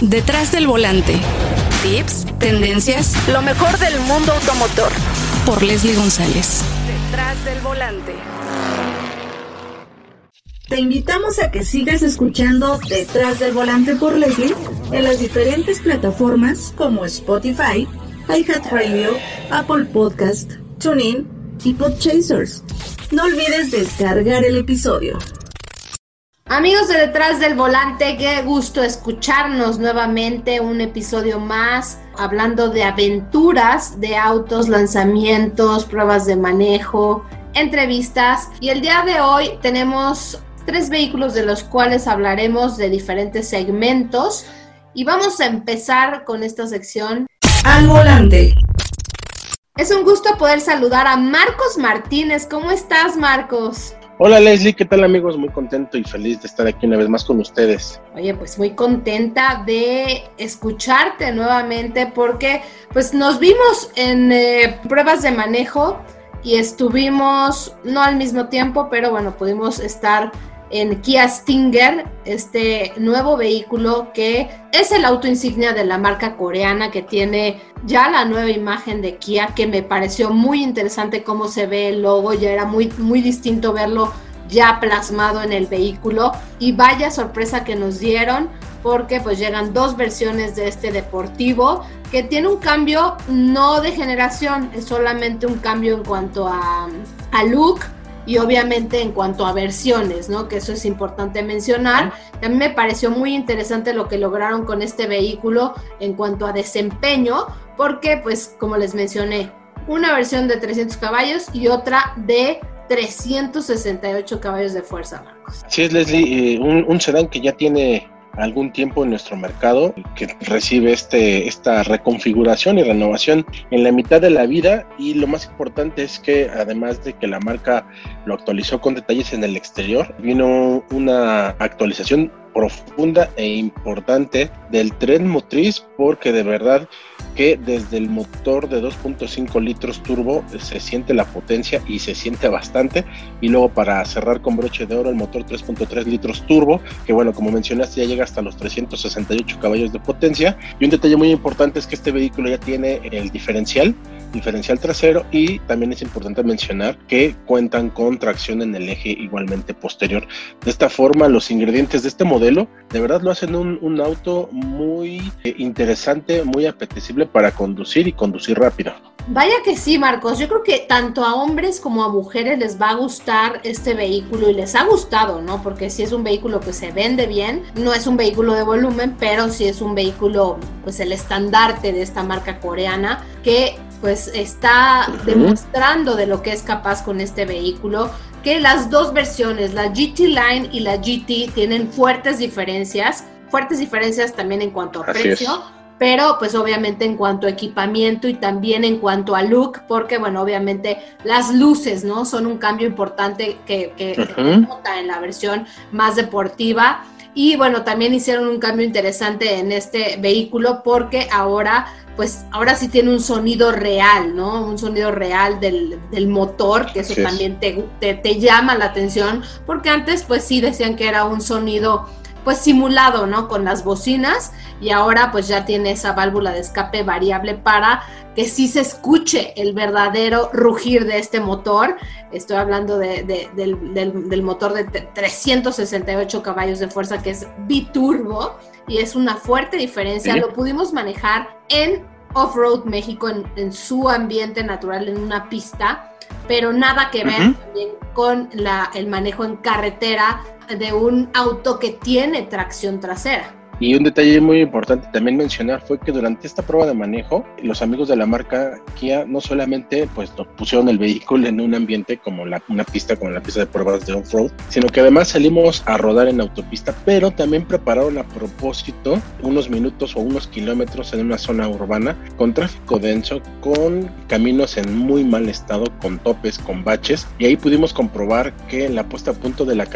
Detrás del volante. Tips, tendencias, lo mejor del mundo automotor. Por Leslie González. Detrás del volante. Te invitamos a que sigas escuchando Detrás del volante por Leslie en las diferentes plataformas como Spotify, iHeartRadio, Apple Podcast, TuneIn y Podchasers. No olvides descargar el episodio. Amigos de Detrás del Volante, qué gusto escucharnos nuevamente un episodio más hablando de aventuras de autos, lanzamientos, pruebas de manejo, entrevistas y el día de hoy tenemos tres vehículos de los cuales hablaremos de diferentes segmentos y vamos a empezar con esta sección Al volante. Es un gusto poder saludar a Marcos Martínez. ¿Cómo estás, Marcos? Hola Leslie, ¿qué tal amigos? Muy contento y feliz de estar aquí una vez más con ustedes. Oye, pues muy contenta de escucharte nuevamente porque pues nos vimos en eh, pruebas de manejo y estuvimos, no al mismo tiempo, pero bueno, pudimos estar en Kia Stinger, este nuevo vehículo que es el auto insignia de la marca coreana que tiene ya la nueva imagen de Kia que me pareció muy interesante cómo se ve el logo, ya era muy muy distinto verlo ya plasmado en el vehículo. Y vaya sorpresa que nos dieron porque pues llegan dos versiones de este deportivo que tiene un cambio no de generación, es solamente un cambio en cuanto a, a look y obviamente en cuanto a versiones, ¿no? Que eso es importante mencionar. A mí me pareció muy interesante lo que lograron con este vehículo en cuanto a desempeño, porque pues como les mencioné, una versión de 300 caballos y otra de 368 caballos de fuerza, Marcos. Sí, es Leslie, eh, un, un sedán que ya tiene algún tiempo en nuestro mercado que recibe este, esta reconfiguración y renovación en la mitad de la vida. Y lo más importante es que además de que la marca lo actualizó con detalles en el exterior, vino una actualización profunda e importante del tren motriz porque de verdad que desde el motor de 2.5 litros turbo se siente la potencia y se siente bastante y luego para cerrar con broche de oro el motor 3.3 litros turbo que bueno como mencionaste ya llega hasta los 368 caballos de potencia y un detalle muy importante es que este vehículo ya tiene el diferencial diferencial trasero y también es importante mencionar que cuentan con tracción en el eje igualmente posterior. De esta forma, los ingredientes de este modelo de verdad lo hacen un, un auto muy eh, interesante, muy apetecible para conducir y conducir rápido. Vaya que sí, Marcos. Yo creo que tanto a hombres como a mujeres les va a gustar este vehículo y les ha gustado, ¿no? Porque si es un vehículo que se vende bien, no es un vehículo de volumen, pero sí es un vehículo, pues el estandarte de esta marca coreana que pues está demostrando de lo que es capaz con este vehículo, que las dos versiones, la GT Line y la GT, tienen fuertes diferencias, fuertes diferencias también en cuanto a precio, pero pues obviamente en cuanto a equipamiento y también en cuanto a look, porque bueno, obviamente las luces, ¿no? Son un cambio importante que, que se nota en la versión más deportiva. Y bueno, también hicieron un cambio interesante en este vehículo porque ahora pues ahora sí tiene un sonido real, ¿no? Un sonido real del, del motor, que eso también te, te, te, llama la atención, porque antes pues sí decían que era un sonido pues simulado, ¿no? Con las bocinas y ahora pues ya tiene esa válvula de escape variable para que sí se escuche el verdadero rugir de este motor. Estoy hablando de, de, del, del, del, motor de 368 caballos de fuerza que es biturbo y es una fuerte diferencia. ¿Sí? Lo pudimos manejar en Off-Road México, en, en, su ambiente natural, en una pista, pero nada que ver uh -huh. también con la, el manejo en carretera de un auto que tiene tracción trasera. Y un detalle muy importante también mencionar fue que durante esta prueba de manejo, los amigos de la marca Kia no solamente pues pusieron el vehículo en un ambiente como la, una pista, como la pista de pruebas de off-road, sino que además salimos a rodar en autopista, pero también prepararon a propósito unos minutos o unos kilómetros en una zona urbana con tráfico denso, con caminos en muy mal estado, con topes, con baches, y ahí pudimos comprobar que la puesta a punto de la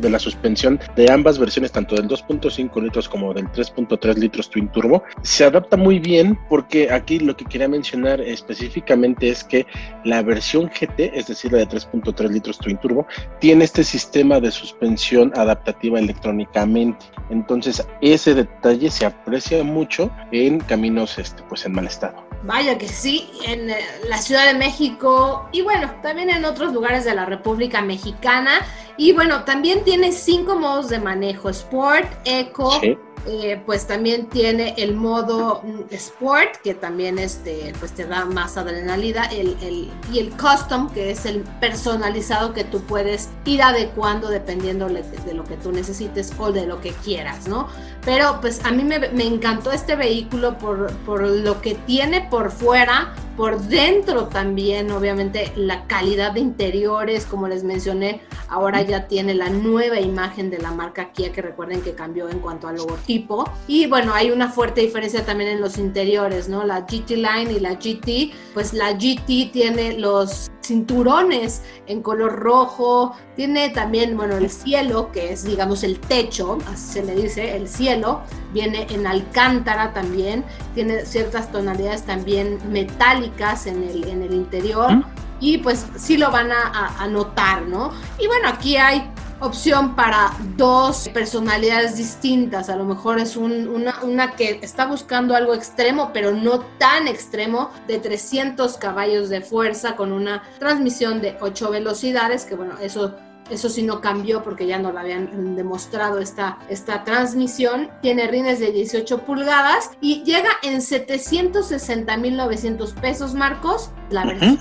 de la suspensión de ambas versiones, tanto del 2.5 litros como del 3.3 litros Twin Turbo, se adapta muy bien porque aquí lo que quería mencionar específicamente es que la versión GT, es decir, la de 3.3 litros Twin Turbo, tiene este sistema de suspensión adaptativa electrónicamente. Entonces, ese detalle se aprecia mucho en caminos este, pues en mal estado. Vaya que sí, en eh, la Ciudad de México y bueno, también en otros lugares de la República Mexicana. Y bueno, también tiene cinco modos de manejo, Sport, Eco, eh, pues también tiene el modo mm, Sport, que también este, pues te da más adrenalina, el, el, y el Custom, que es el personalizado que tú puedes ir adecuando dependiendo de lo que tú necesites o de lo que quieras, ¿no? Pero pues a mí me, me encantó este vehículo por, por lo que tiene por fuera, por dentro también, obviamente, la calidad de interiores, como les mencioné, ahora ya tiene la nueva imagen de la marca Kia, que recuerden que cambió en cuanto al logotipo. Y bueno, hay una fuerte diferencia también en los interiores, ¿no? La GT Line y la GT, pues la GT tiene los cinturones en color rojo, tiene también, bueno, el cielo, que es, digamos, el techo, así se le dice, el cielo, viene en alcántara también, tiene ciertas tonalidades también metálicas en el, en el interior. ¿Mm? Y pues sí lo van a, a notar, ¿no? Y bueno, aquí hay opción para dos personalidades distintas. A lo mejor es una, una, que está buscando algo extremo, pero no tan extremo, de 300 caballos de fuerza con una transmisión de 8 velocidades, que bueno, eso... Eso sí no cambió porque ya no lo habían demostrado esta, esta transmisión. Tiene rines de 18 pulgadas y llega en 760.900 pesos, Marcos. La versión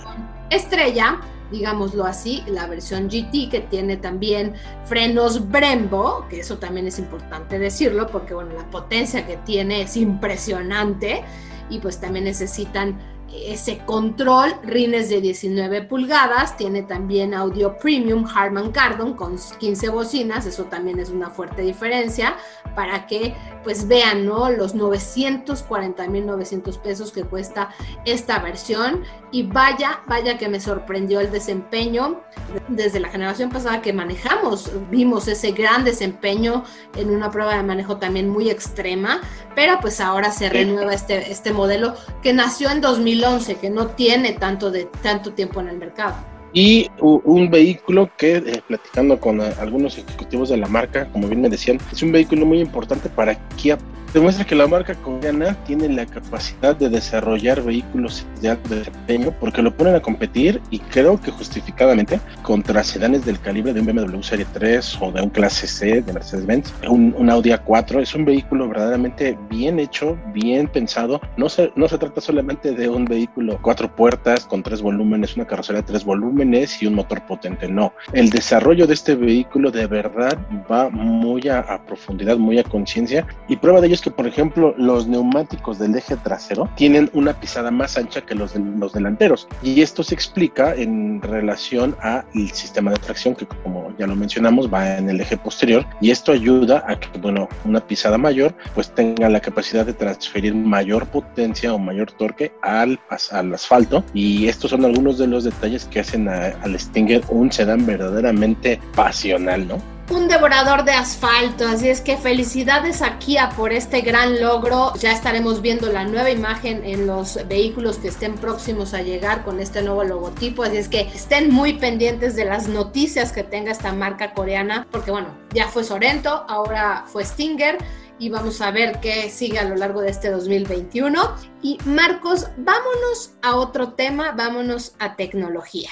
estrella digámoslo así, la versión GT que tiene también frenos Brembo, que eso también es importante decirlo porque bueno, la potencia que tiene es impresionante y pues también necesitan ese control, rines de 19 pulgadas, tiene también audio premium Harman Kardon con 15 bocinas, eso también es una fuerte diferencia para que pues vean, ¿no? Los 940.900 pesos que cuesta esta versión. Y vaya, vaya que me sorprendió el desempeño desde la generación pasada que manejamos, vimos ese gran desempeño en una prueba de manejo también muy extrema, pero pues ahora se renueva este, este modelo que nació en 2011, que no tiene tanto, de, tanto tiempo en el mercado. Y un vehículo que, eh, platicando con eh, algunos ejecutivos de la marca, como bien me decían, es un vehículo muy importante para Kia demuestra que la marca coreana tiene la capacidad de desarrollar vehículos de alto desempeño porque lo ponen a competir y creo que justificadamente contra sedanes del calibre de un BMW Serie 3 o de un clase C de Mercedes-Benz, un, un, Audi A4. Es un vehículo verdaderamente bien hecho, bien pensado. No se, no se trata solamente de un vehículo cuatro puertas con tres volúmenes, una carrocería de tres volúmenes y un motor potente. No, el desarrollo de este vehículo de verdad va muy a, a profundidad, muy a conciencia y prueba de ello que, por ejemplo, los neumáticos del eje trasero tienen una pisada más ancha que los, de, los delanteros. Y esto se explica en relación al sistema de tracción, que como ya lo mencionamos, va en el eje posterior. Y esto ayuda a que, bueno, una pisada mayor, pues tenga la capacidad de transferir mayor potencia o mayor torque al, al asfalto. Y estos son algunos de los detalles que hacen al Stinger un sedán verdaderamente pasional, ¿no? Un devorador de asfalto. Así es que felicidades a Kia por este gran logro. Ya estaremos viendo la nueva imagen en los vehículos que estén próximos a llegar con este nuevo logotipo. Así es que estén muy pendientes de las noticias que tenga esta marca coreana, porque bueno, ya fue Sorento, ahora fue Stinger. Y vamos a ver qué sigue a lo largo de este 2021. Y Marcos, vámonos a otro tema, vámonos a tecnología.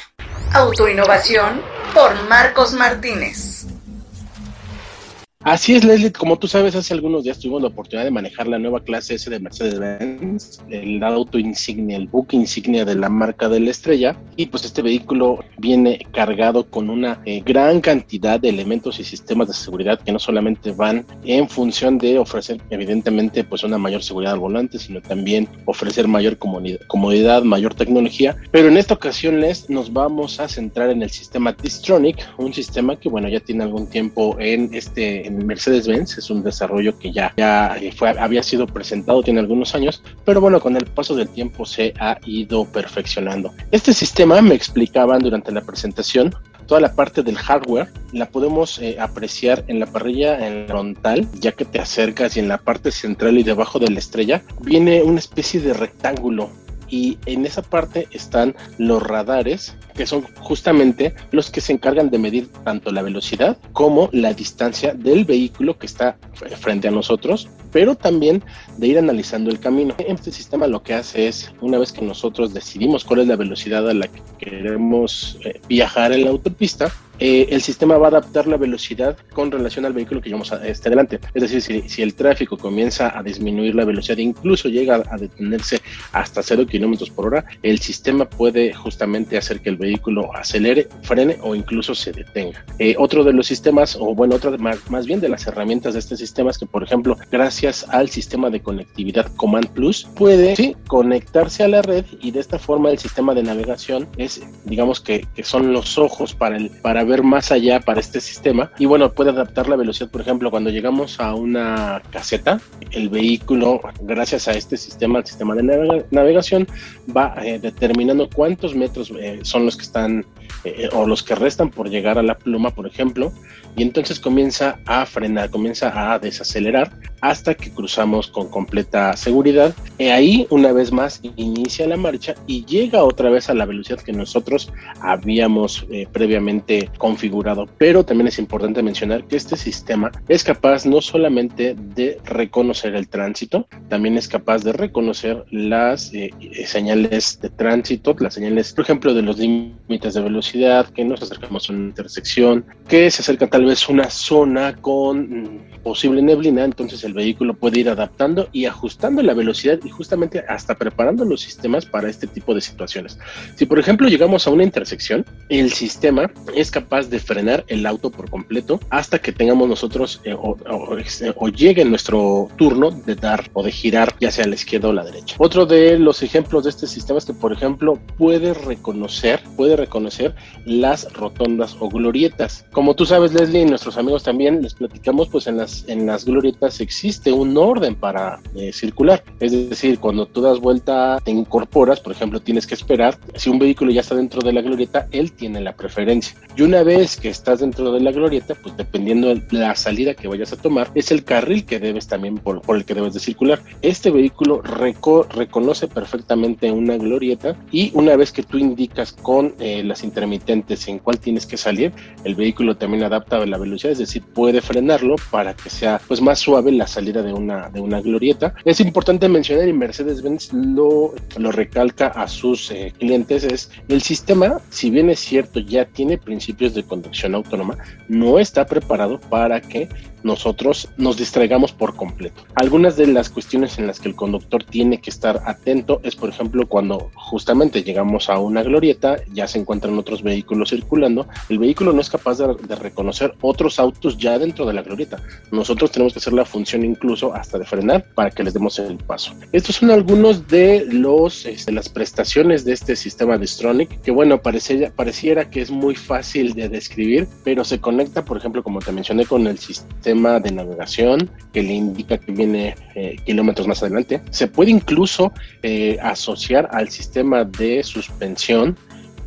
Autoinnovación por Marcos Martínez. Así es, Leslie, como tú sabes, hace algunos días tuvimos la oportunidad de manejar la nueva clase S de Mercedes-Benz, el auto insignia, el buque insignia de la marca de la estrella. Y pues este vehículo viene cargado con una eh, gran cantidad de elementos y sistemas de seguridad que no solamente van en función de ofrecer, evidentemente, pues una mayor seguridad al volante, sino también ofrecer mayor comodidad, mayor tecnología. Pero en esta ocasión, Les, nos vamos a centrar en el sistema Distronic, un sistema que, bueno, ya tiene algún tiempo en este Mercedes-Benz, es un desarrollo que ya, ya fue, había sido presentado, tiene algunos años, pero bueno, con el paso del tiempo se ha ido perfeccionando. Este sistema, me explicaban durante la presentación, toda la parte del hardware la podemos eh, apreciar en la parrilla en frontal, ya que te acercas y en la parte central y debajo de la estrella viene una especie de rectángulo y en esa parte están los radares que son justamente los que se encargan de medir tanto la velocidad como la distancia del vehículo que está frente a nosotros, pero también de ir analizando el camino. Este sistema lo que hace es, una vez que nosotros decidimos cuál es la velocidad a la que queremos eh, viajar en la autopista, eh, el sistema va a adaptar la velocidad con relación al vehículo que llevamos a este delante. Es decir, si, si, el tráfico comienza a disminuir la velocidad, incluso llega a detenerse hasta 0 kilómetros por hora, el sistema puede justamente hacer que el vehículo acelere, frene o incluso se detenga. Eh, otro de los sistemas, o bueno, otra más, más, bien de las herramientas de este sistema es que, por ejemplo, gracias al sistema de conectividad Command Plus, puede sí, conectarse a la red y de esta forma el sistema de navegación es, digamos que, que son los ojos para el para ver más allá para este sistema y bueno, puede adaptar la velocidad, por ejemplo, cuando llegamos a una caseta, el vehículo, gracias a este sistema, el sistema de navegación, va eh, determinando cuántos metros eh, son los que están eh, o los que restan por llegar a la pluma, por ejemplo, y entonces comienza a frenar, comienza a desacelerar hasta que cruzamos con completa seguridad. Y ahí, una vez más, inicia la marcha y llega otra vez a la velocidad que nosotros habíamos previamente configurado. Pero también es importante mencionar que este sistema es capaz no solamente de reconocer el tránsito, también es capaz de reconocer las eh, señales de tránsito, las señales, por ejemplo, de los límites de velocidad, que nos acercamos a una intersección, que se acerca tal vez una zona con mm, posible neblina, entonces el vehículo puede ir adaptando y ajustando la velocidad y justamente hasta preparando los sistemas para este tipo de situaciones. Si por ejemplo llegamos a una intersección, el sistema es capaz de frenar el auto por completo hasta que tengamos nosotros eh, este, o, llegue nuestro turno de dar o de girar ya sea a la izquierda o la derecha. Otro de los ejemplos de este sistema es que, por ejemplo, puede reconocer, puede reconocer las rotondas o glorietas. Como tú sabes, Leslie, y nuestros amigos también les platicamos, pues en las, en las glorietas existe un orden para eh, circular. Es decir, cuando tú das vuelta, te incorporas, por ejemplo, tienes que esperar. Si un vehículo ya está dentro de la glorieta, él tiene la preferencia. Y una vez que estás dentro de la glorieta, pues dependiendo de la salida que vayas a tomar, es el carril que debes también por, por el que debes de circular. Este vehículo reconoce perfectamente una glorieta y una vez que tú indicas con eh, las intermitentes en cuál tienes que salir, el vehículo también adapta la velocidad, es decir, puede frenarlo para que sea pues más suave la salida de una, de una glorieta. Es importante mencionar y Mercedes-Benz lo, lo recalca a sus eh, clientes, es el sistema, si bien es cierto, ya tiene principios de conducción autónoma, no está preparado para que nosotros nos distraigamos por completo. Algunas de las cuestiones en las que el conductor tiene que estar atento es, por ejemplo, cuando justamente llegamos a una glorieta, ya se encuentran otros vehículos circulando, el vehículo no es capaz de, reconocer otros autos ya dentro de la glorieta. Nosotros tenemos que hacer la función incluso hasta de frenar para que les demos el paso. Estos son algunos de los este, las prestaciones de este sistema de Stronic, que bueno, pareciera, pareciera que es muy fácil de describir, pero se conecta, por ejemplo, como te mencioné, con el sistema de navegación que le indica que viene eh, kilómetros más adelante. Se puede incluso eh, asociar al sistema de suspensión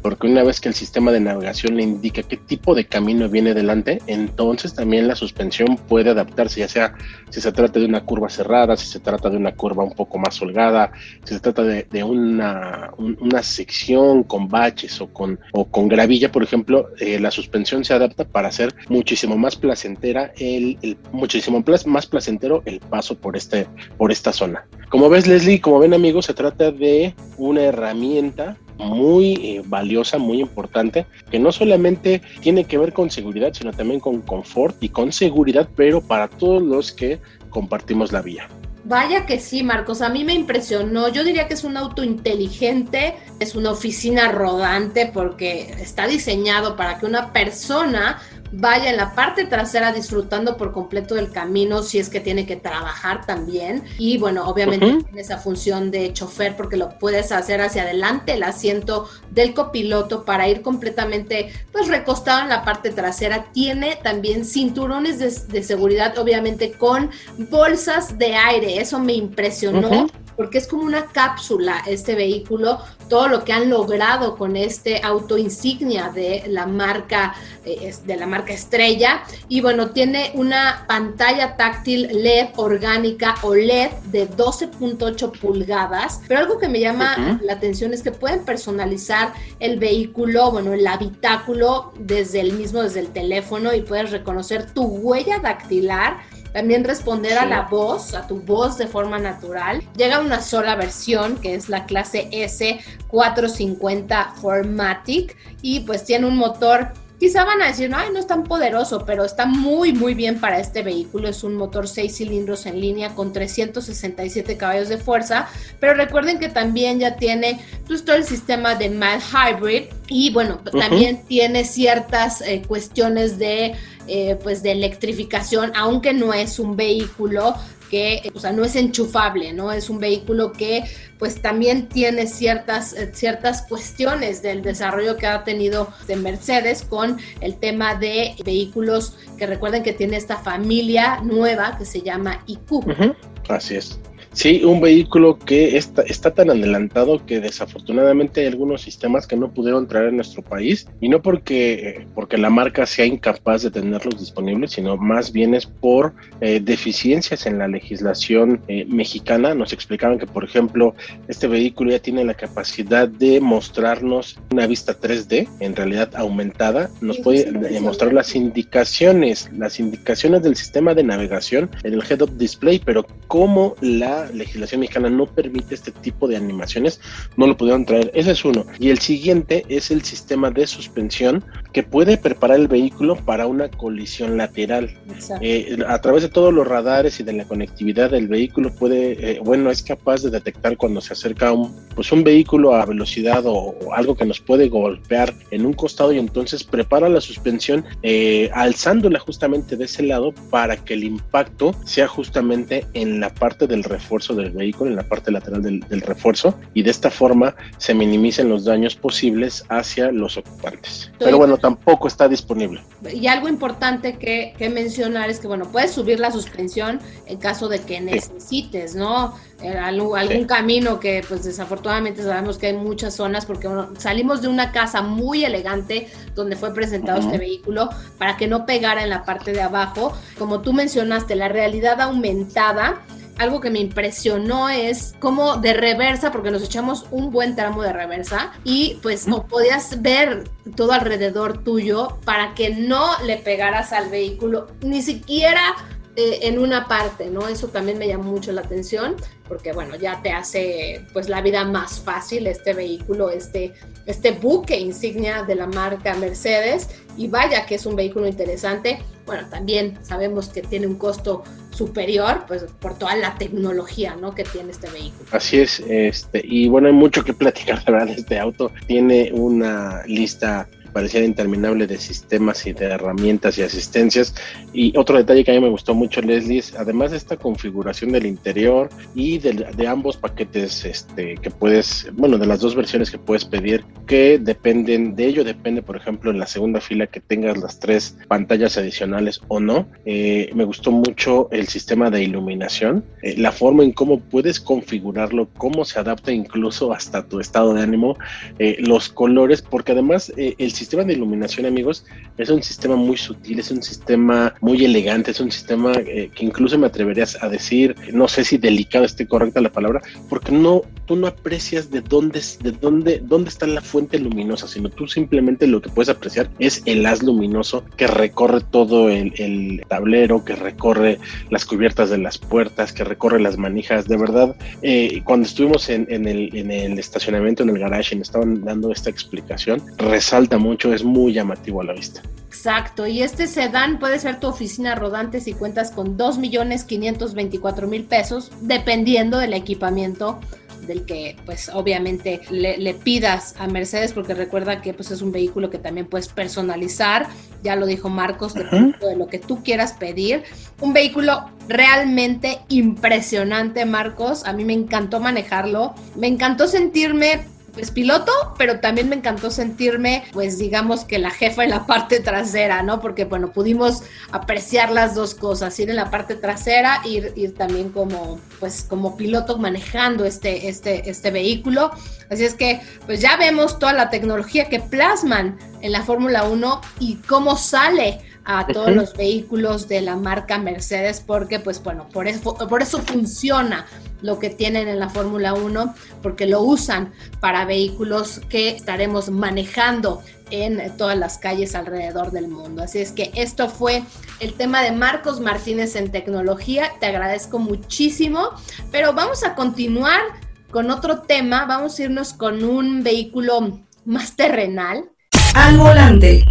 porque una vez que el sistema de navegación le indica qué tipo de camino viene delante, entonces también la suspensión puede adaptarse, ya sea si se trata de una curva cerrada, si se trata de una curva un poco más holgada, si se trata de, una, una, sección con baches o con, o con gravilla, por ejemplo, eh, la suspensión se adapta para hacer muchísimo más placentera el, el muchísimo más placentero el paso por este por esta zona. Como ves Leslie, como ven amigos, se trata de una herramienta muy eh, valiosa, muy importante, que no solamente tiene que ver con seguridad, sino también con confort y con seguridad, pero para todos los que compartimos la vía. Vaya que sí, Marcos, a mí me impresionó. Yo diría que es un auto inteligente, es una oficina rodante porque está diseñado para que una persona vaya en la parte trasera disfrutando por completo del camino si es que tiene que trabajar también. Y bueno, obviamente tiene esa función de chofer porque lo puedes hacer hacia adelante, el asiento del copiloto para ir completamente pues recostado en la parte trasera. Tiene también cinturones de, seguridad, obviamente con bolsas de aire. Eso me impresionó porque es como una cápsula este vehículo, todo lo que han logrado con este auto insignia de la marca eh, de la marca Estrella. Y bueno, tiene una pantalla táctil LED orgánica OLED de 12.8 pulgadas, pero algo que me llama la atención es que pueden personalizar el vehículo, bueno, el habitáculo desde el mismo desde el teléfono y puedes reconocer tu huella dactilar también responder a la voz, a tu voz de forma natural. Llega una sola versión que es la clase S450 Formatic y pues tiene un motor Quizá van a decir, no, ay, no es tan poderoso, pero está muy, muy bien para este vehículo. Es un motor 6 cilindros en línea con 367 caballos de fuerza. Pero recuerden que también ya tiene pues, todo el sistema de mild hybrid y bueno, también tiene ciertas eh, cuestiones de eh, pues de electrificación, aunque no es un vehículo que, o sea, no es enchufable, ¿no? Es un vehículo que pues también tiene ciertas, eh, ciertas cuestiones del desarrollo que ha tenido de Mercedes con el tema de vehículos que recuerden que tiene esta familia nueva que se llama IQ. Así es. Sí, un vehículo que está, está tan adelantado que desafortunadamente hay algunos sistemas que no pudieron traer en nuestro país y no porque, porque la marca sea incapaz de tenerlos disponibles, sino más bien es por eh, deficiencias en la legislación eh, mexicana. Nos explicaban que, por ejemplo, este vehículo ya tiene la capacidad de mostrarnos una vista 3D, en realidad aumentada, nos puede eh, mostrar las indicaciones, las indicaciones del sistema de navegación en el head-up display, pero cómo la legislación mexicana no permite este tipo de animaciones, no lo pudieron traer. Ese es uno. Y el siguiente es el sistema de suspensión que puede preparar el vehículo para una colisión lateral. Eh, a través de todos los radares y de la conectividad del vehículo puede, eh, bueno, es capaz de detectar cuando se acerca un, pues un vehículo a velocidad o, algo que nos puede golpear en un costado y entonces prepara la suspensión eh, alzándola justamente de ese lado para que el impacto sea justamente en la parte del refuerzo del vehículo, en la parte lateral del, refuerzo, y de esta forma se minimicen los daños posibles hacia los ocupantes. Pero bueno, tampoco está disponible. Y algo importante que, mencionar es que, bueno, puedes subir la suspensión en caso de que necesites, ¿no? Eh, algún, camino que pues desafortunadamente sabemos que hay muchas zonas porque salimos de una casa muy elegante donde fue presentado este vehículo para que no pegara en la parte de abajo. Como tú mencionaste, la realidad aumentada algo que me impresionó es cómo de reversa, porque nos echamos un buen tramo de reversa y pues no podías ver todo alrededor tuyo para que no le pegaras al vehículo, ni siquiera eh, en una parte, ¿no? Eso también me llamó mucho la atención porque bueno, ya te hace pues la vida más fácil este vehículo, este, este buque insignia de la marca Mercedes y vaya que es un vehículo interesante. Bueno, también sabemos que tiene un costo superior, pues por toda la tecnología, ¿no? Que tiene este vehículo. Así es, este, y bueno, hay mucho que platicar, de verdad, este auto tiene una lista pareciera interminable de sistemas y de herramientas y asistencias. Y otro detalle que a mí me gustó mucho, Leslie, es además de esta configuración del interior y de, de, ambos paquetes este, que puedes, bueno, de las dos versiones que puedes pedir, que dependen, de ello depende, por ejemplo, en la segunda fila que tengas las tres pantallas adicionales o no. Eh, me gustó mucho el sistema de iluminación, eh, la forma en cómo puedes configurarlo, cómo se adapta incluso hasta tu estado de ánimo, eh, los colores, porque además el sistema de iluminación, amigos, es un sistema muy sutil, es un sistema muy elegante, es un sistema eh, que incluso me atreverías a decir, no sé si delicado esté correcta la palabra, porque no, tú no aprecias de dónde, de dónde, dónde está la fuente luminosa, sino tú simplemente lo que puedes apreciar es el haz luminoso que recorre todo el, tablero, que recorre las cubiertas de las puertas, que recorre las manijas. De verdad, eh, cuando estuvimos en, el, en el estacionamiento, en el garage, y me estaban dando esta explicación, resalta mucho, es muy llamativo a la vista. Exacto, y este sedán puede ser tu oficina rodante si cuentas con 2.524.000 pesos, dependiendo del equipamiento del que pues obviamente le, pidas a Mercedes porque recuerda que pues es un vehículo que también puedes personalizar, ya lo dijo Marcos, de lo que tú quieras pedir. Un vehículo realmente impresionante, Marcos, a mí me encantó manejarlo, me encantó sentirme pues piloto, pero también me encantó sentirme, pues digamos que la jefa en la parte trasera, ¿no? Porque bueno, pudimos apreciar las dos cosas, ir en la parte trasera, ir, ir también como, pues como piloto manejando este, este, este vehículo. Así es que, pues ya vemos toda la tecnología que plasman en la Fórmula 1 y cómo sale a todos los vehículos de la marca Mercedes porque pues bueno, por eso, por eso funciona lo que tienen en la Fórmula 1 porque lo usan para vehículos que estaremos manejando en todas las calles alrededor del mundo. Así es que esto fue el tema de Marcos Martínez en tecnología. Te agradezco muchísimo, pero vamos a continuar con otro tema. Vamos a irnos con un vehículo más terrenal. Al volante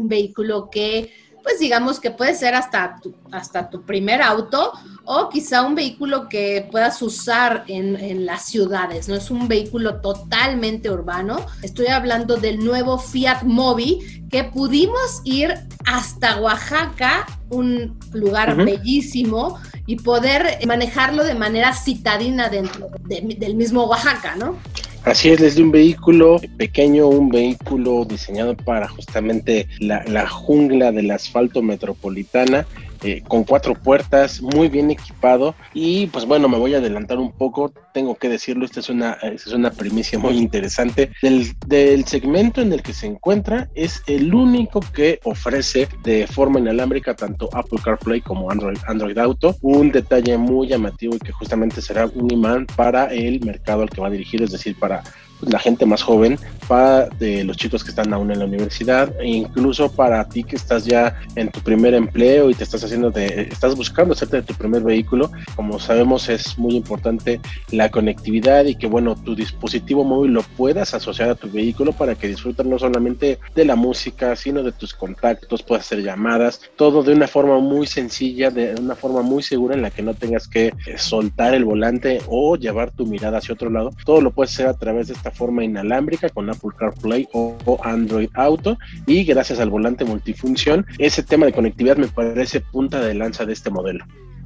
un vehículo que, pues digamos que puede ser hasta tu, hasta tu primer auto o quizá un vehículo que puedas usar en, en las ciudades, no es un vehículo totalmente urbano. Estoy hablando del nuevo Fiat Mobi que pudimos ir hasta Oaxaca, un lugar bellísimo, y poder manejarlo de manera citadina dentro del mismo Oaxaca, ¿no? Así es, desde un vehículo pequeño, un vehículo diseñado para justamente la, la jungla del asfalto metropolitana eh, con cuatro puertas, muy bien equipado. Y pues bueno, me voy a adelantar un poco, tengo que decirlo, esta es una, es una primicia muy interesante. Del, del segmento en el que se encuentra, es el único que ofrece de forma inalámbrica tanto Apple CarPlay como Android, Android Auto. Un detalle muy llamativo y que justamente será un imán para el mercado al que va dirigido, es decir, para la gente más joven, para de los chicos que están aún en la universidad, e incluso para ti que estás ya en tu primer empleo y te estás haciendo de, estás buscando hacerte de tu primer vehículo. Como sabemos es muy importante la conectividad y que bueno, tu dispositivo móvil lo puedas asociar a tu vehículo para que disfrutes no solamente de la música, sino de tus contactos, puedas hacer llamadas, todo de una forma muy sencilla, de una forma muy segura en la que no tengas que soltar el volante o llevar tu mirada hacia otro lado. Todo lo puedes hacer a través de esta forma inalámbrica con Apple CarPlay o, Android Auto y gracias al volante multifunción, ese tema de conectividad me parece punta de lanza de este modelo.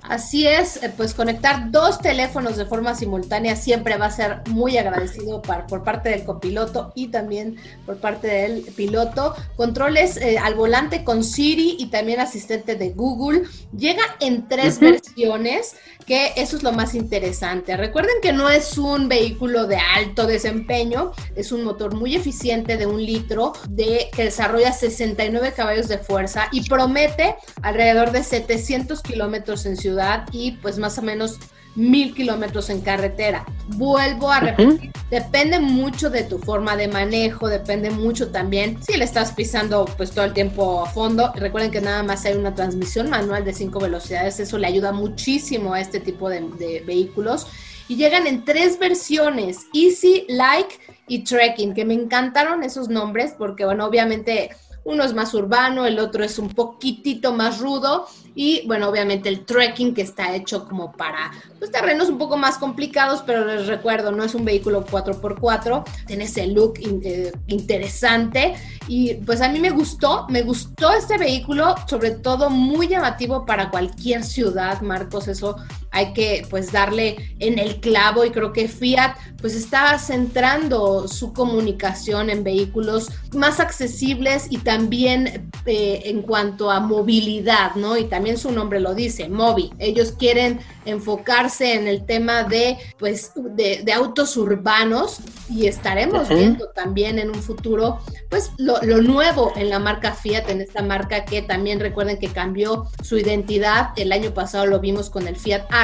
Así es, eh, pues conectar dos teléfonos de forma simultánea siempre va a ser muy agradecido por parte del copiloto y también por parte del piloto. Controles eh, al volante con Siri y también asistente de Google. Llega en tres versiones, que eso es lo más interesante. Recuerden que no es un vehículo de alto desempeño, es un motor muy eficiente de un litro de, que desarrolla 69 caballos de fuerza y promete alrededor de 700 kilómetros en ciudad y pues más o menos mil kilómetros en carretera. Vuelvo a repetir, depende mucho de tu forma de manejo, depende mucho también si le estás pisando pues todo el tiempo a fondo. Recuerden que nada más hay una transmisión manual de cinco velocidades, eso le ayuda muchísimo a este tipo de, de vehículos. Y llegan en tres versiones, Easy, Like y Trekking, que me encantaron esos nombres porque, bueno, obviamente uno es más urbano, el otro es un poquitito más rudo y bueno, obviamente el trekking que está hecho como para pues, terrenos un poco más complicados, pero les recuerdo, no es un vehículo 4x4, tiene ese look eh, interesante y pues a mí me gustó, me gustó este vehículo, sobre todo muy llamativo para cualquier ciudad, Marcos, eso hay que pues darle en el clavo y creo que Fiat pues está centrando su comunicación en vehículos más accesibles y también eh, en cuanto a movilidad, ¿no? Y también su nombre lo dice, Mobi. Ellos quieren enfocarse en el tema de pues de, autos urbanos y estaremos viendo también en un futuro pues lo, lo nuevo en la marca Fiat, en esta marca que también recuerden que cambió su identidad. El año pasado lo vimos con el Fiat Argo,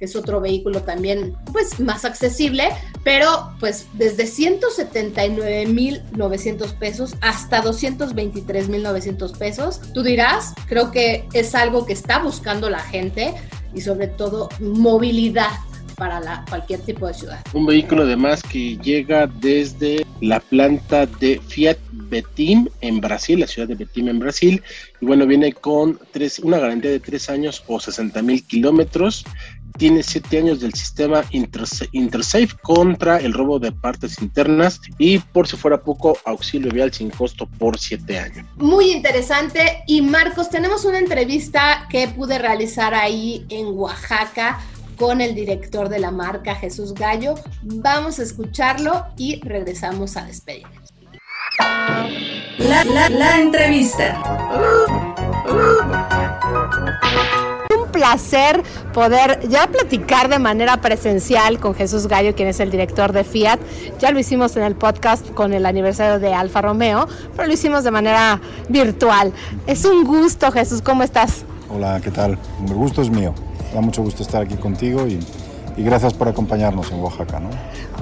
es otro vehículo también pues más accesible, pero pues desde 179.900 pesos hasta 223.900 pesos. Tú dirás, creo que es algo que está buscando la gente y sobre todo movilidad para la, cualquier tipo de ciudad. Un vehículo además que llega desde la planta de Fiat Betim en Brasil, la ciudad de Betim en Brasil, y bueno, viene con tres, una garantía de tres años o 60 mil kilómetros, tiene siete años del sistema Intersafe contra el robo de partes internas. Y por si fuera poco, auxilio vial sin costo por siete años. Muy interesante. Y Marcos, tenemos una entrevista que pude realizar ahí en Oaxaca con el director de la marca, Jesús Gallo. Vamos a escucharlo y regresamos a despedirnos. La, la, la entrevista. Un placer poder ya platicar de manera presencial con Jesús Gallo, quien es el director de Fiat. Ya lo hicimos en el podcast con el aniversario de Alfa Romeo, pero lo hicimos de manera virtual. Es un gusto, Jesús, ¿cómo estás? Hola, ¿qué tal? El gusto es mío. Da mucho gusto estar aquí contigo y y gracias por acompañarnos en Oaxaca. ¿no?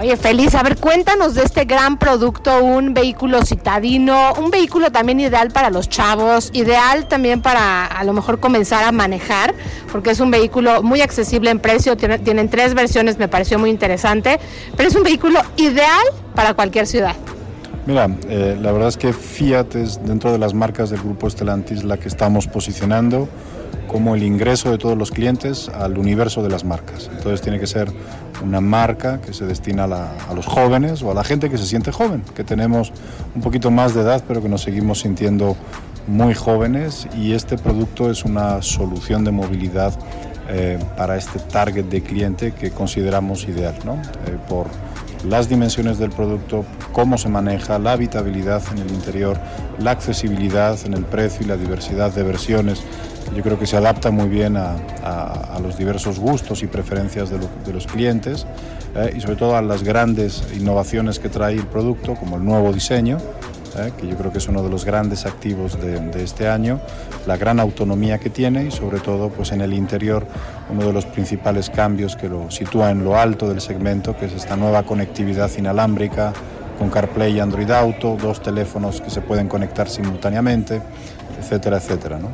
Oye, feliz, a ver, cuéntanos de este gran producto, un vehículo citadino, un vehículo también ideal para los chavos, ideal también para a lo mejor comenzar a manejar, porque es un vehículo muy accesible en precio, tienen tres versiones, me pareció muy interesante, pero es un vehículo ideal para cualquier ciudad. Mira, eh, la verdad es que Fiat es dentro de las marcas del grupo Stellantis la que estamos posicionando como el ingreso de todos los clientes al universo de las marcas. Entonces tiene que ser una marca que se destina a, los jóvenes o a la gente que se siente joven, que tenemos un poquito más de edad pero que nos seguimos sintiendo muy jóvenes y este producto es una solución de movilidad eh, para este target de cliente que consideramos ideal, ¿no? Eh, por las dimensiones del producto, cómo se maneja, la habitabilidad en el interior, la accesibilidad en el precio y la diversidad de versiones yo creo que se adapta muy bien a, los diversos gustos y preferencias de, los clientes eh, y sobre todo a las grandes innovaciones que trae el producto, como el nuevo diseño, eh, que yo creo que es uno de los grandes activos de, este año, la gran autonomía que tiene y sobre todo pues en el interior uno de los principales cambios que lo sitúa en lo alto del segmento, que es esta nueva conectividad inalámbrica con CarPlay y Android Auto, dos teléfonos que se pueden conectar simultáneamente, etcétera, etcétera. ¿no?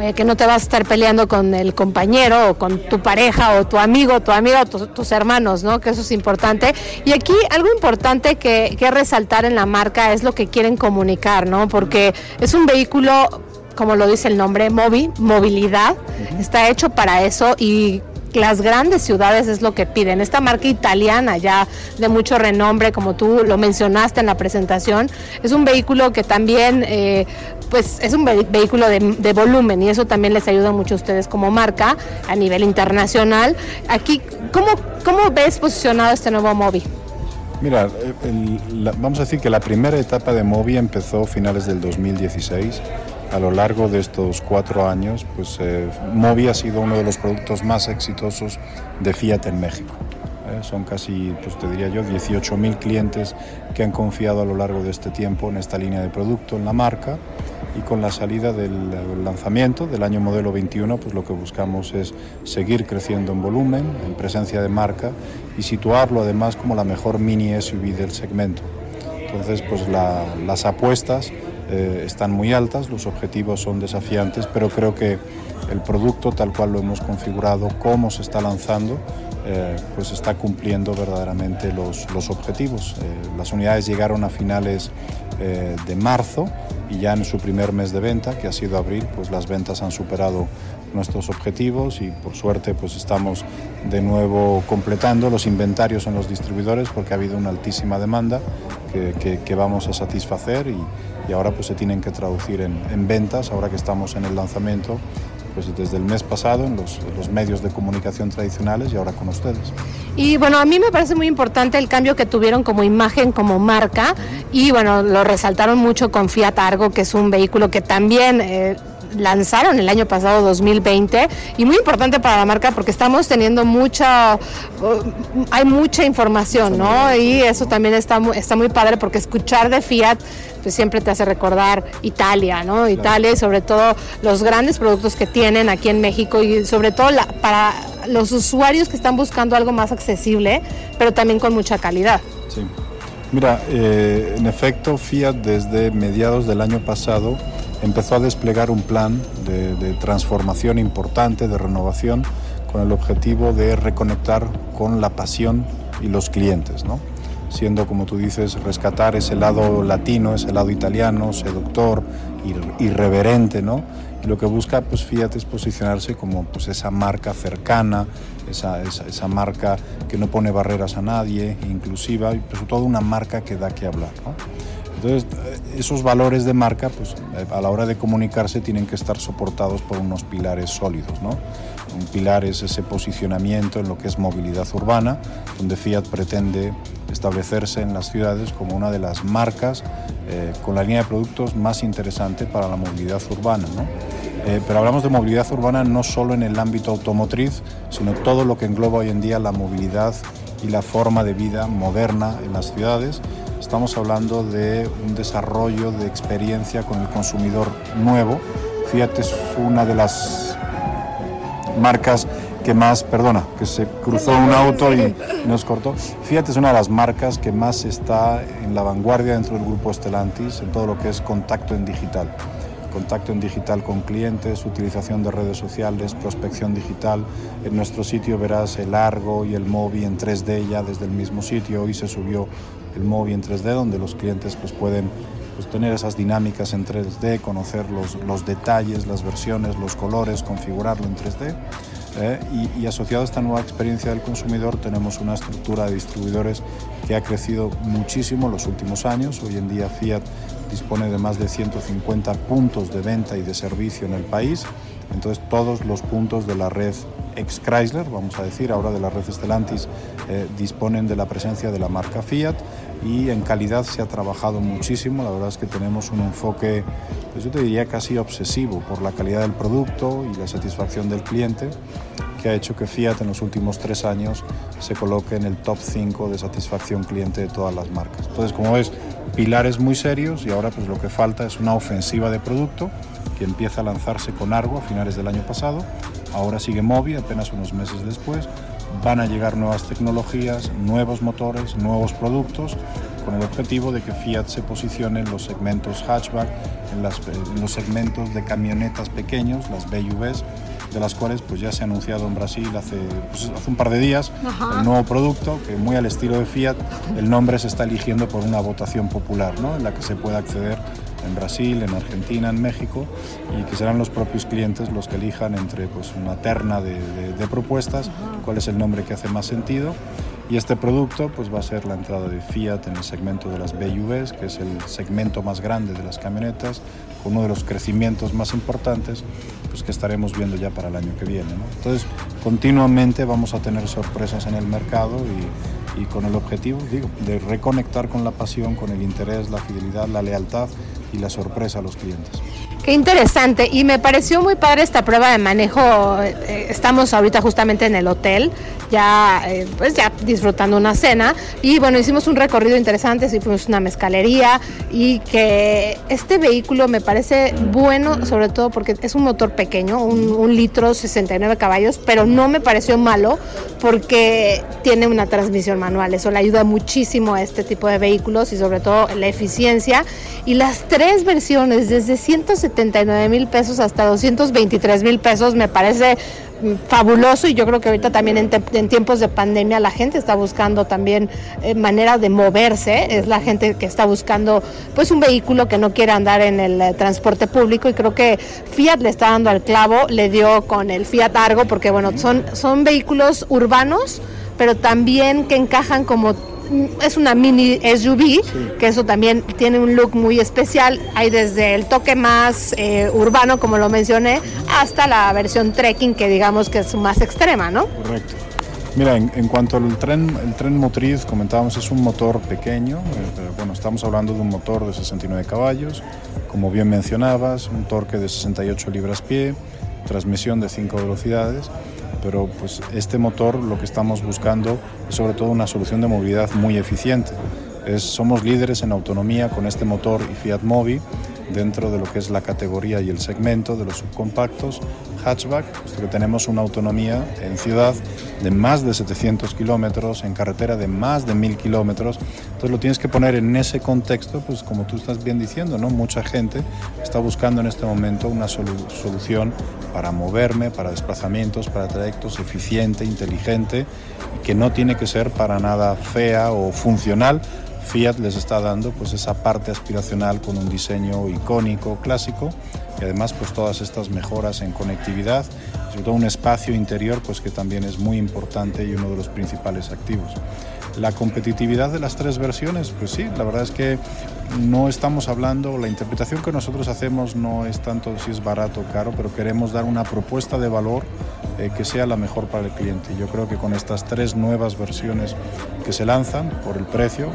Oye, que no te vas a estar peleando con el compañero o con tu pareja o tu amigo, tu amiga o tus hermanos, ¿no? Que eso es importante. Y aquí algo importante que, que resaltar en la marca es lo que quieren comunicar, ¿no? Porque es un vehículo como lo dice el nombre, móvil, movilidad, está hecho para eso y las grandes ciudades es lo que piden. Esta marca italiana ya de mucho renombre, como tú lo mencionaste en la presentación, es un vehículo que también, eh, pues es un vehículo de, volumen y eso también les ayuda mucho a ustedes como marca a nivel internacional. Aquí, ¿cómo, cómo ves posicionado este nuevo móvil? Mira, vamos a decir que la primera etapa de Mobi empezó a finales del 2016 a lo largo de estos cuatro años, pues eh, ha sido uno de los productos más exitosos de Fiat en México. Eh, son casi, pues te diría yo, 18.000 clientes que han confiado a lo largo de este tiempo en esta línea de producto, en la marca. Y con la salida del lanzamiento del año modelo 21, pues lo que buscamos es seguir creciendo en volumen, en presencia de marca y situarlo además como la mejor mini SUV del segmento. Entonces, pues las apuestas eh, están muy altas, los objetivos son desafiantes, pero creo que el producto tal cual lo hemos configurado, cómo se está lanzando, eh, pues está cumpliendo verdaderamente los, los objetivos. Eh, las unidades llegaron a finales de marzo y ya en su primer mes de venta, que ha sido abril, pues las ventas han superado nuestros objetivos y por suerte pues estamos de nuevo completando los inventarios en los distribuidores porque ha habido una altísima demanda que, que vamos a satisfacer y, y ahora pues se tienen que traducir en, ventas, ahora que estamos en el lanzamiento, pues desde el mes pasado en los, los, medios de comunicación tradicionales y ahora con ustedes. Y bueno, a mí me parece muy importante el cambio que tuvieron como imagen, como marca, y bueno, lo resaltaron mucho con Fiat Argo, que es un vehículo que también... Eh, lanzaron el año pasado 2020 y muy importante para la marca porque estamos teniendo mucha uh, hay mucha información, ¿no? Y eso también está muy, está muy padre porque escuchar de Fiat pues siempre te hace recordar Italia, ¿no? Italia y sobre todo los grandes productos que tienen aquí en México y sobre todo para los usuarios que están buscando algo más accesible, pero también con mucha calidad. Sí. Mira, eh, en efecto, Fiat desde mediados del año pasado empezó a desplegar un plan de, transformación importante, de renovación, con el objetivo de reconectar con la pasión y los clientes, ¿no? siendo, como tú dices, rescatar ese lado latino, ese lado italiano, seductor, irreverente, ¿no? Y lo que busca pues, Fiat es posicionarse como pues, esa marca cercana, esa, esa, marca que no pone barreras a nadie, inclusiva, y sobre todo una marca que da que hablar. ¿no? Entonces, esos valores de marca, pues a la hora de comunicarse tienen que estar soportados por unos pilares sólidos, ¿no? Un pilar es ese posicionamiento en lo que es movilidad urbana, donde Fiat pretende establecerse en las ciudades como una de las marcas eh, con la línea de productos más interesante para la movilidad urbana. Eh, pero hablamos de movilidad urbana no solo en el ámbito automotriz, sino todo lo que engloba hoy en día la movilidad y la forma de vida moderna en las ciudades. Estamos hablando de un desarrollo de experiencia con el consumidor nuevo. Fiat es una de las marcas que más, perdona, que se cruzó un auto y nos cortó. Fiat es una de las marcas que más está en la vanguardia dentro del grupo Stellantis en todo lo que es contacto en digital. Contacto en digital con clientes, utilización de redes sociales, prospección digital. En nuestro sitio verás el Argo y el Mobi en 3D ya desde el mismo sitio. Hoy se subió el Mobi en 3D donde los clientes pues, pueden pues, tener esas dinámicas en 3D, conocer los, los detalles, las versiones, los colores, configurarlo en 3D. ¿eh? y, asociado a esta nueva experiencia del consumidor tenemos una estructura de distribuidores que ha crecido muchísimo en los últimos años. Hoy en día Fiat dispone de más de 150 puntos de venta y de servicio en el país. Entonces todos los puntos de la red ex Chrysler, vamos a decir, ahora de la red Stellantis, eh, disponen de la presencia de la marca Fiat y en calidad se ha trabajado muchísimo. La verdad es que tenemos un enfoque, pues yo te diría casi obsesivo por la calidad del producto y la satisfacción del cliente, que ha hecho que Fiat en los últimos tres años se coloque en el top 5 de satisfacción cliente de todas las marcas. Entonces, como ves, pilares muy serios y ahora pues lo que falta es una ofensiva de producto que empieza a lanzarse con Argo a finales del año pasado. Ahora sigue Mobi apenas unos meses después van a llegar nuevas tecnologías, nuevos motores, nuevos productos, con el objetivo de que Fiat se posicione en los segmentos hatchback, en, los segmentos de camionetas pequeños, las BUVs, de las cuales pues ya se ha anunciado en Brasil hace, pues, hace un par de días el nuevo producto que muy al estilo de Fiat el nombre se está eligiendo por una votación popular ¿no? en la que se puede acceder en Brasil, en Argentina, en México, y que serán los propios clientes los que elijan entre pues, una terna de, propuestas cuál es el nombre que hace más sentido. Y este producto pues, va a ser la entrada de Fiat en el segmento de las BUVs, que es el segmento más grande de las camionetas, uno de los crecimientos más importantes pues, que estaremos viendo ya para el año que viene. Entonces, continuamente vamos a tener sorpresas en el mercado y, y con el objetivo digo, de reconectar con la pasión, con el interés, la fidelidad, la lealtad y la sorpresa a los clientes. Qué interesante y me pareció muy padre esta prueba de manejo. Eh, estamos ahorita justamente en el hotel, ya eh, pues ya disfrutando una cena y bueno hicimos un recorrido interesante, sí fuimos una mezcalería y que este vehículo me parece bueno sobre todo porque es un motor pequeño, un, un litro 69 caballos, pero no me pareció malo porque tiene una transmisión manual. Eso le ayuda muchísimo a este tipo de vehículos y sobre todo la eficiencia y las tres versiones desde 170 79 mil pesos hasta 223 mil pesos me parece fabuloso y yo creo que ahorita también en, tiempos de pandemia la gente está buscando también eh, manera de moverse, es la gente que está buscando pues un vehículo que no quiera andar en el eh, transporte público y creo que Fiat le está dando al clavo, le dio con el Fiat Argo porque bueno, son, son vehículos urbanos pero también que encajan como es una mini SUV, que eso también tiene un look muy especial. Hay desde el toque más eh, urbano, como lo mencioné, hasta la versión trekking, que digamos que es más extrema, ¿no? Correcto. Mira, en, cuanto al tren, el tren motriz, comentábamos, es un motor pequeño. Eh, bueno, estamos hablando de un motor de 69 caballos, como bien mencionabas, un torque de 68 libras-pie, transmisión de 5 velocidades pero pues este motor lo que estamos buscando es sobre todo una solución de movilidad muy eficiente. somos líderes en autonomía con este motor y Fiat Mobi dentro de lo que es la categoría y el segmento de los subcompactos hatchback, puesto que tenemos una autonomía en ciudad de más de 700 kilómetros, en carretera de más de 1000 kilómetros. Entonces lo tienes que poner en ese contexto, pues como tú estás bien diciendo, ¿no? Mucha gente está buscando en este momento una solución para moverme, para desplazamientos, para trayectos eficiente, inteligente, que no tiene que ser para nada fea o funcional, Fiat les está dando pues esa parte aspiracional con un diseño icónico, clásico y además pues todas estas mejoras en conectividad, sobre todo un espacio interior pues que también es muy importante y uno de los principales activos. La competitividad de las tres versiones, pues sí, la verdad es que no estamos hablando, la interpretación que nosotros hacemos no es tanto si es barato o caro, pero queremos dar una propuesta de valor eh, que sea la mejor para el cliente. Yo creo que con estas tres nuevas versiones que se lanzan por el precio,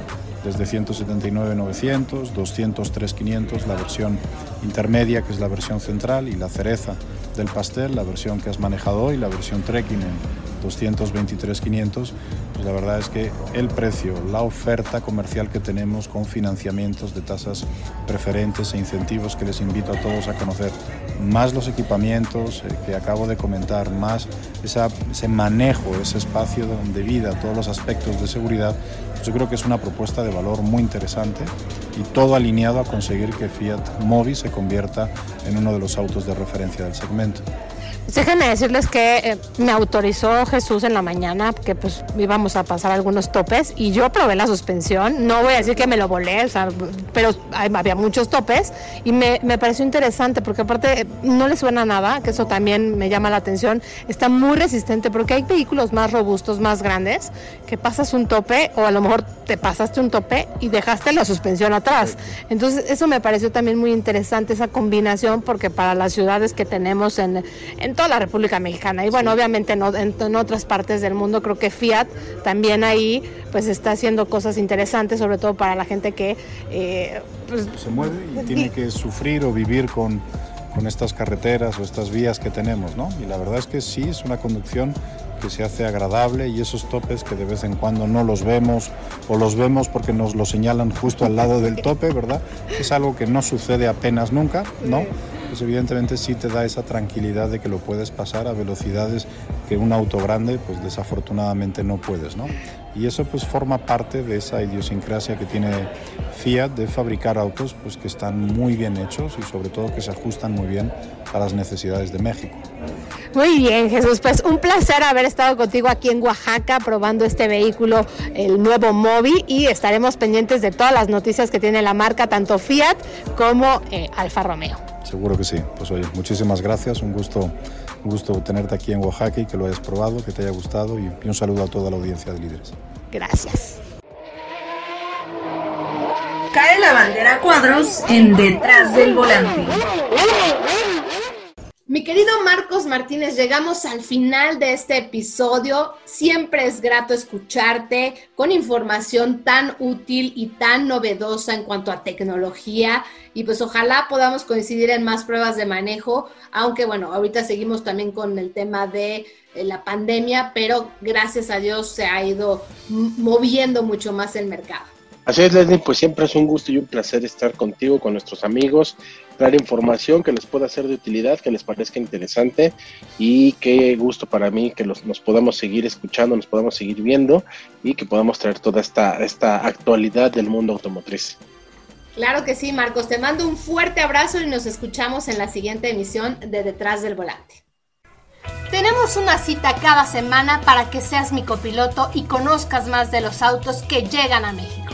desde 179.900, 203.500, la versión intermedia que es la versión central y la cereza del pastel, la versión que has manejado hoy, la versión trekking en 223.500, pues la verdad es que el precio, la oferta comercial que tenemos con financiamientos de tasas preferentes e incentivos que les invito a todos a conocer, más los equipamientos eh, que acabo de comentar, más ese manejo, ese espacio de vida, todos los aspectos de seguridad, pues yo creo que es una propuesta de valor muy interesante y todo alineado a conseguir que Fiat Mobi se convierta en uno de los autos de referencia del segmento. Déjenme decirles que eh, me autorizó Jesús en la mañana que pues íbamos a pasar algunos topes y yo probé la suspensión. No voy a decir que me lo volé, pero había muchos topes y me, me, pareció interesante porque aparte no le suena nada, que eso también me llama la atención. Está muy resistente porque hay vehículos más robustos, más grandes, que pasas un tope o a lo mejor te pasaste un tope y dejaste la suspensión atrás. Entonces eso me pareció también muy interesante, esa combinación, porque para las ciudades que tenemos en, en toda la República Mexicana. Y bueno, obviamente en, en, otras partes del mundo creo que Fiat también ahí pues está haciendo cosas interesantes, sobre todo para la gente que... Eh, pues, se mueve y tiene que sufrir o vivir con, con estas carreteras o estas vías que tenemos, ¿no? Y la verdad es que sí, es una conducción que se hace agradable y esos topes que de vez en cuando no los vemos o los vemos porque nos lo señalan justo al lado del tope, ¿verdad? Es algo que no sucede apenas nunca, ¿no? Pues evidentemente sí te da esa tranquilidad de que lo puedes pasar a velocidades que un auto grande pues desafortunadamente no puedes, ¿no? Y eso pues forma parte de esa idiosincrasia que tiene Fiat de fabricar autos pues que están muy bien hechos y sobre todo que se ajustan muy bien a las necesidades de México. Muy bien, Jesús, pues un placer haber estado contigo aquí en Oaxaca probando este vehículo, el nuevo Mobi, y estaremos pendientes de todas las noticias que tiene la marca, tanto Fiat como eh, Alfa Romeo. Seguro que sí. Pues oye, muchísimas gracias, un gusto, un gusto tenerte aquí en Oaxaca y que lo hayas probado, que te haya gustado y, un saludo a toda la audiencia de líderes. Gracias. Cae la bandera cuadros en detrás del volante. Mi querido Marcos Martínez, llegamos al final de este episodio. Siempre es grato escucharte con información tan útil y tan novedosa en cuanto a tecnología. Y pues ojalá podamos coincidir en más pruebas de manejo, aunque bueno, ahorita seguimos también con el tema de eh, la pandemia, pero gracias a Dios se ha ido moviendo mucho más el mercado. Así es, Leslie, pues siempre es un gusto y un placer estar contigo, con nuestros amigos, traer información que les pueda ser de utilidad, que les parezca interesante y qué gusto para mí que los, nos podamos seguir escuchando, nos podamos seguir viendo y que podamos traer toda esta, esta actualidad del mundo automotriz. Claro que sí, Marcos. Te mando un fuerte abrazo y nos escuchamos en la siguiente emisión de Detrás del Volante. Tenemos una cita cada semana para que seas mi copiloto y conozcas más de los autos que llegan a México.